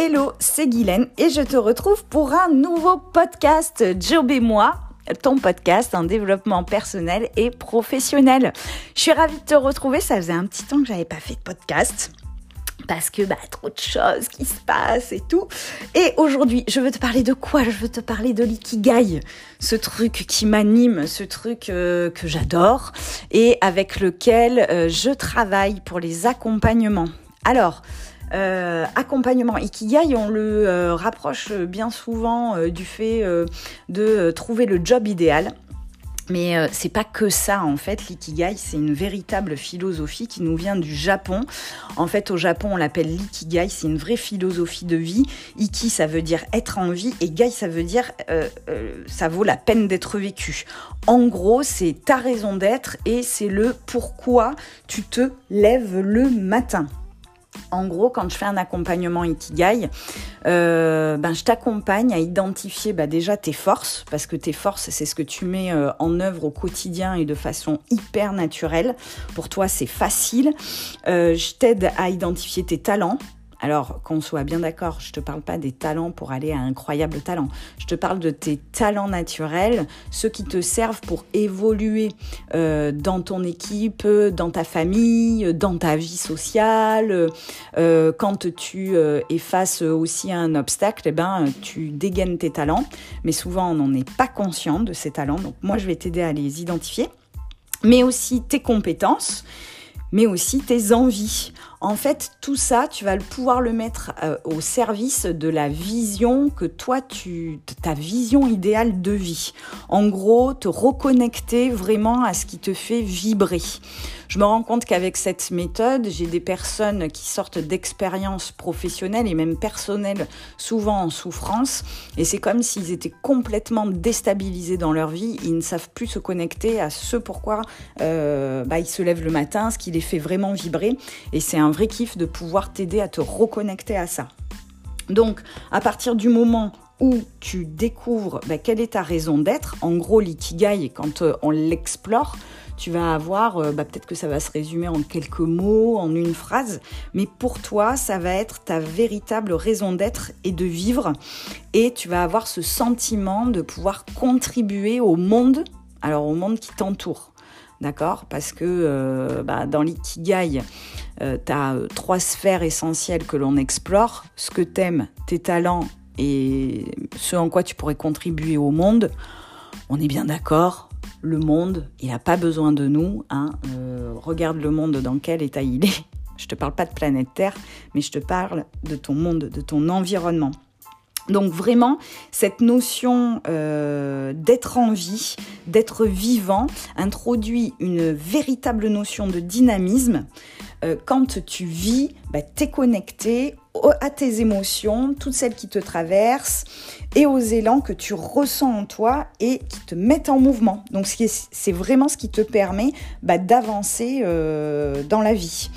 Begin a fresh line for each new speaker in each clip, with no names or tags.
Hello, c'est Guylaine et je te retrouve pour un nouveau podcast Job et moi ton podcast en développement personnel et professionnel. Je suis ravie de te retrouver, ça faisait un petit temps que j'avais pas fait de podcast parce que bah trop de choses qui se passent et tout. Et aujourd'hui, je veux te parler de quoi? Je veux te parler de l'ikigai, ce truc qui m'anime, ce truc euh, que j'adore et avec lequel euh, je travaille pour les accompagnements. Alors, euh, accompagnement Ikigai, on le rapproche bien souvent du fait de trouver le job idéal. Mais euh, c'est pas que ça en fait, l'ikigai, c'est une véritable philosophie qui nous vient du Japon. En fait, au Japon, on l'appelle l'ikigai, c'est une vraie philosophie de vie. Iki, ça veut dire être en vie, et gai, ça veut dire euh, euh, ça vaut la peine d'être vécu. En gros, c'est ta raison d'être et c'est le pourquoi tu te lèves le matin. En gros, quand je fais un accompagnement Ikigai, euh, ben, je t'accompagne à identifier bah, déjà tes forces, parce que tes forces, c'est ce que tu mets euh, en œuvre au quotidien et de façon hyper naturelle. Pour toi, c'est facile. Euh, je t'aide à identifier tes talents, alors, qu'on soit bien d'accord, je te parle pas des talents pour aller à incroyable talent. Je te parle de tes talents naturels, ceux qui te servent pour évoluer euh, dans ton équipe, dans ta famille, dans ta vie sociale. Euh, quand tu euh, es face aussi un obstacle, eh ben, tu dégaines tes talents. Mais souvent, on n'en est pas conscient de ces talents. Donc, moi, je vais t'aider à les identifier. Mais aussi tes compétences mais aussi tes envies. En fait, tout ça, tu vas pouvoir le mettre euh, au service de la vision que toi, tu, ta vision idéale de vie. En gros, te reconnecter vraiment à ce qui te fait vibrer. Je me rends compte qu'avec cette méthode, j'ai des personnes qui sortent d'expériences professionnelles et même personnelles, souvent en souffrance, et c'est comme s'ils étaient complètement déstabilisés dans leur vie. Ils ne savent plus se connecter à ce pourquoi euh, bah, ils se lèvent le matin, ce qui les fait vraiment vibrer, et c'est un vrai kiff de pouvoir t'aider à te reconnecter à ça. Donc, à partir du moment où tu découvres bah, quelle est ta raison d'être, en gros l'ikigai, quand euh, on l'explore, tu vas avoir, euh, bah, peut-être que ça va se résumer en quelques mots, en une phrase, mais pour toi, ça va être ta véritable raison d'être et de vivre, et tu vas avoir ce sentiment de pouvoir contribuer au monde, alors au monde qui t'entoure. D'accord? Parce que euh, bah, dans l'ikigai, euh, tu as trois sphères essentielles que l'on explore. Ce que t'aimes, tes talents et ce en quoi tu pourrais contribuer au monde. On est bien d'accord, le monde, il n'a pas besoin de nous. Hein. Euh, regarde le monde dans quel état il est. Je te parle pas de planète Terre, mais je te parle de ton monde, de ton environnement. Donc vraiment, cette notion euh, d'être en vie, d'être vivant, introduit une véritable notion de dynamisme. Euh, quand tu vis, bah, tu es connecté à tes émotions, toutes celles qui te traversent, et aux élans que tu ressens en toi et qui te mettent en mouvement. Donc c'est vraiment ce qui te permet bah, d'avancer euh, dans la vie.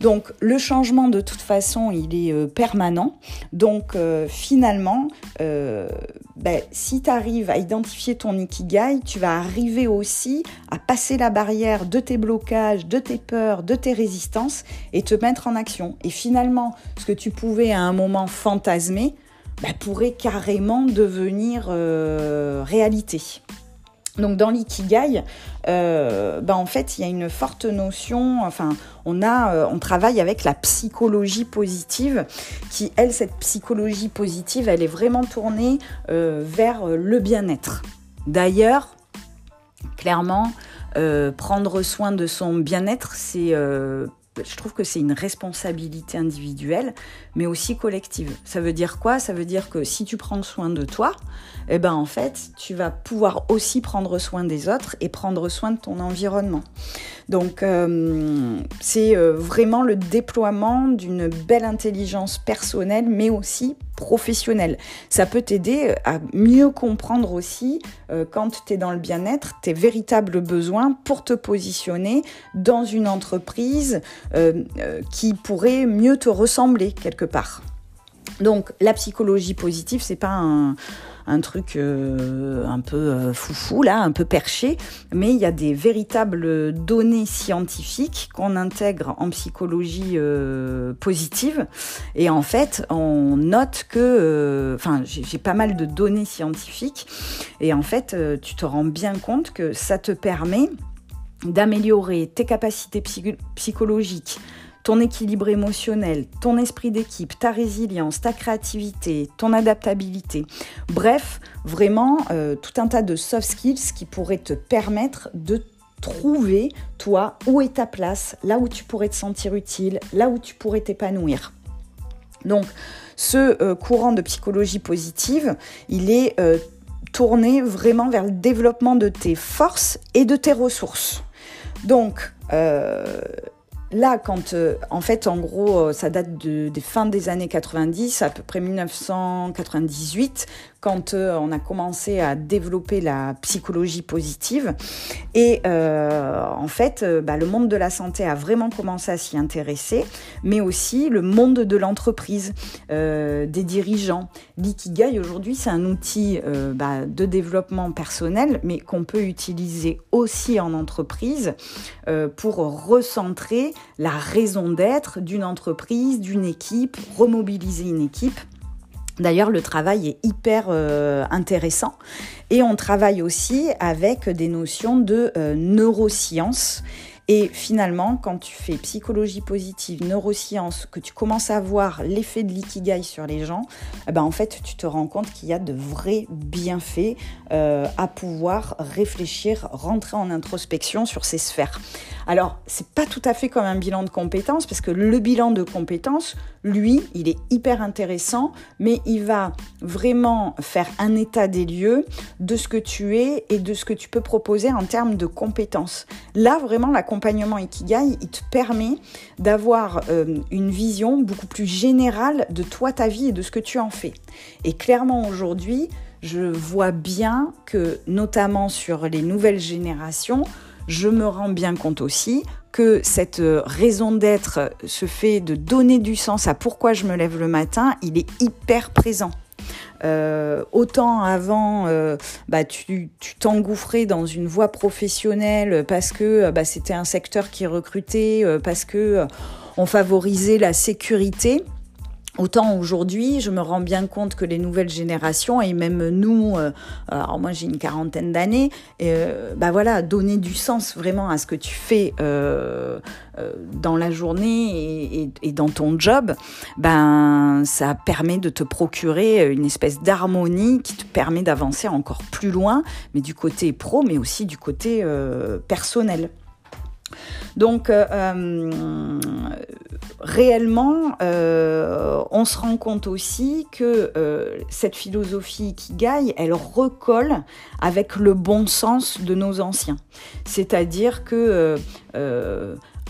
Donc le changement de toute façon il est euh, permanent. Donc euh, finalement, bah, si tu arrives à identifier ton ikigai, tu vas arriver aussi à passer la barrière de tes blocages, de tes peurs, de tes résistances et te mettre en action. Et finalement, ce que tu pouvais à un moment fantasmer, bah, pourrait carrément devenir euh, réalité. Donc dans l'ikigai, euh, bah, en fait, il y a une forte notion, enfin, on, a, euh, on travaille avec la psychologie positive, qui, elle, cette psychologie positive, elle est vraiment tournée vers le bien-être. D'ailleurs, clairement, prendre soin de son bien-être, c'est je trouve que c'est une responsabilité individuelle, mais aussi collective. Ça veut dire quoi? Ça veut dire que si tu prends soin de toi, eh ben en fait, tu vas pouvoir aussi prendre soin des autres et prendre soin de ton environnement. Donc euh, c'est euh, vraiment le déploiement d'une belle intelligence personnelle, mais aussi professionnelle. Ça peut t'aider euh, à mieux comprendre aussi quand tu es dans le bien-être, tes véritables besoins pour te positionner dans une entreprise qui pourrait mieux te ressembler quelque part. Donc la psychologie positive, c'est pas un un truc un peu foufou là, un peu perché, mais il y a des véritables données scientifiques qu'on intègre en psychologie positive. Et en fait, on note que, enfin, j'ai pas mal de données scientifiques, et en fait, tu te rends bien compte que ça te permet d'améliorer tes capacités psychologiques, ton équilibre émotionnel, ton esprit d'équipe, ta résilience, ta créativité, ton adaptabilité. Bref, vraiment euh, tout un tas de soft skills qui pourraient te permettre de trouver, toi, où est ta place, là où tu pourrais te sentir utile, là où tu pourrais t'épanouir. Donc, ce euh, courant de psychologie positive, il est euh, tourné vraiment vers le développement de tes forces et de tes ressources. Donc, euh, là, quand, euh, en fait, en gros, euh, ça date des fins des années 90, à peu près 1998, quand euh, on a commencé à développer la psychologie positive. Et euh, en fait, euh, bah, le monde de la santé a vraiment commencé à s'y intéresser, mais aussi le monde de l'entreprise, des dirigeants. L'ikigai, aujourd'hui, c'est un outil bah, de développement personnel, mais qu'on peut utiliser aussi en entreprise pour recentrer la raison d'être d'une entreprise, d'une équipe, remobiliser une équipe D'ailleurs, le travail est hyper euh, intéressant. Et on travaille aussi avec des notions de euh, neurosciences et finalement, quand tu fais psychologie positive, neurosciences, que tu commences à voir l'effet de l'ikigai sur les gens, eh ben en fait, tu te rends compte qu'il y a de vrais bienfaits euh, à pouvoir réfléchir, rentrer en introspection sur ces sphères. Alors, c'est pas tout à fait comme un bilan de compétences, parce que le bilan de compétences, lui, il est hyper intéressant, mais il va vraiment faire un état des lieux de ce que tu es et de ce que tu peux proposer en termes de compétences. Là, vraiment, la l'accompagnement Ikigai, il te permet d'avoir euh, une vision beaucoup plus générale de toi, ta vie et de ce que tu en fais. Et clairement aujourd'hui, je vois bien que, notamment sur les nouvelles générations, je me rends bien compte aussi que cette euh, raison d'être, se fait de donner du sens à pourquoi je me lève le matin, il est hyper présent. Euh, autant avant, euh, bah, tu t'engouffrais dans une voie professionnelle parce que bah, c'était un secteur qui recrutait, euh, parce que on favorisait la sécurité. Autant aujourd'hui, je me rends bien compte que les nouvelles générations et même nous, euh, alors moi j'ai une quarantaine d'années, euh, bah voilà, donner du sens vraiment à ce que tu fais euh, euh dans la journée et, dans ton job, ben ça permet de te procurer une espèce d'harmonie qui te permet d'avancer encore plus loin, mais du côté pro, mais aussi du côté euh, personnel. Donc euh, euh, réellement, euh, on se rend compte aussi que cette philosophie qui gagne, elle recolle avec le bon sens de nos anciens. C'est-à-dire que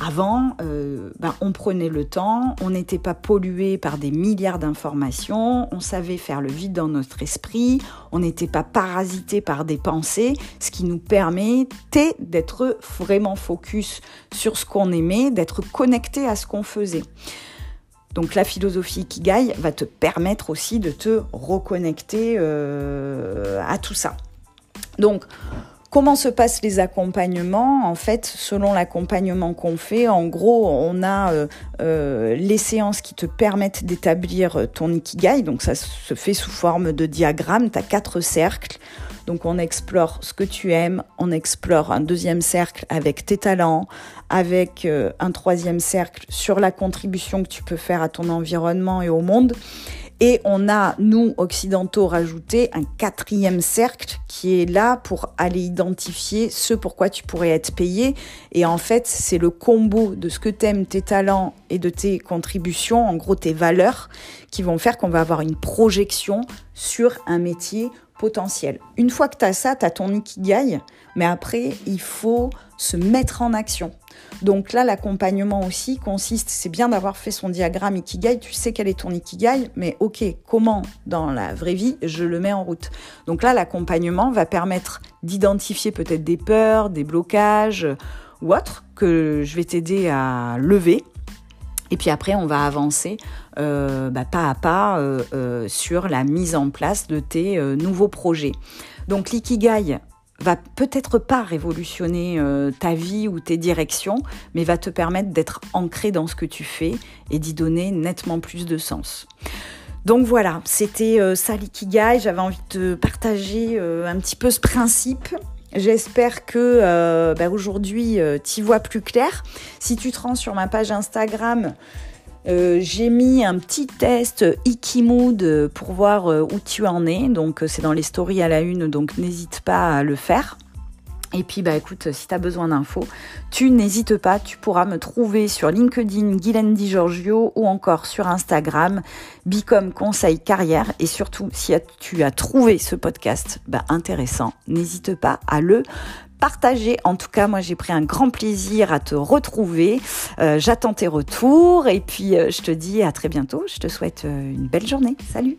avant, euh, ben, on prenait le temps, on n'était pas pollué par des milliards d'informations, on savait faire le vide dans notre esprit, on n'était pas parasité par des pensées, ce qui nous permettait d'être vraiment focus sur ce qu'on aimait, d'être connecté à ce qu'on faisait. Donc la philosophie Kigai va te permettre aussi de te reconnecter euh, à tout ça. Donc Comment se passent les accompagnements En fait, selon l'accompagnement qu'on fait, en gros, on a euh, euh, les séances qui te permettent d'établir ton ikigai. Donc ça se fait sous forme de diagramme. Tu quatre cercles. Donc on explore ce que tu aimes, on explore un deuxième cercle avec tes talents, avec euh, un troisième cercle sur la contribution que tu peux faire à ton environnement et au monde. Et on a, nous, occidentaux, rajouté un quatrième cercle qui est là pour aller identifier ce pourquoi tu pourrais être payé. Et en fait, c'est le combo de ce que t'aimes, tes talents et de tes contributions, en gros tes valeurs, qui vont faire qu'on va avoir une projection sur un métier potentiel. Une fois que tu as ça, tu as ton ikigai, mais après, il faut se mettre en action. Donc là, l'accompagnement aussi consiste, c'est bien d'avoir fait son diagramme Ikigai, tu sais quel est ton Ikigai, mais ok, comment dans la vraie vie je le mets en route Donc là, l'accompagnement va permettre d'identifier peut-être des peurs, des blocages ou autres que je vais t'aider à lever Et puis après, on va avancer euh, bah, pas à pas euh, euh, sur la mise en place de tes nouveaux projets. Donc l'ikigai va peut-être pas révolutionner ta vie ou tes directions, mais va te permettre d'être ancré dans ce que tu fais et d'y donner nettement plus de sens. Donc voilà, c'était ça l'ikigai. J'avais envie de partager un petit peu ce principe. J'espère que bah, aujourd'hui tu vois plus clair. Si tu te rends sur ma page Instagram, euh, j'ai mis un petit test Ikimood pour voir euh, où tu en es. Donc euh, c'est dans les stories à la une, donc n'hésite pas à le faire. Et puis bah écoute, si tu as besoin d'infos, tu n'hésites pas, tu pourras me trouver sur LinkedIn Guylaine Di Giorgio ou encore sur Instagram Bicom Conseil Carrière. Et surtout, si tu as trouvé ce podcast bah, intéressant, n'hésite pas à le partager. En tout cas, moi, j'ai pris un grand plaisir à te retrouver. Euh, j'attends tes retours et puis euh, je te dis à très bientôt. Je te souhaite euh, une belle journée. Salut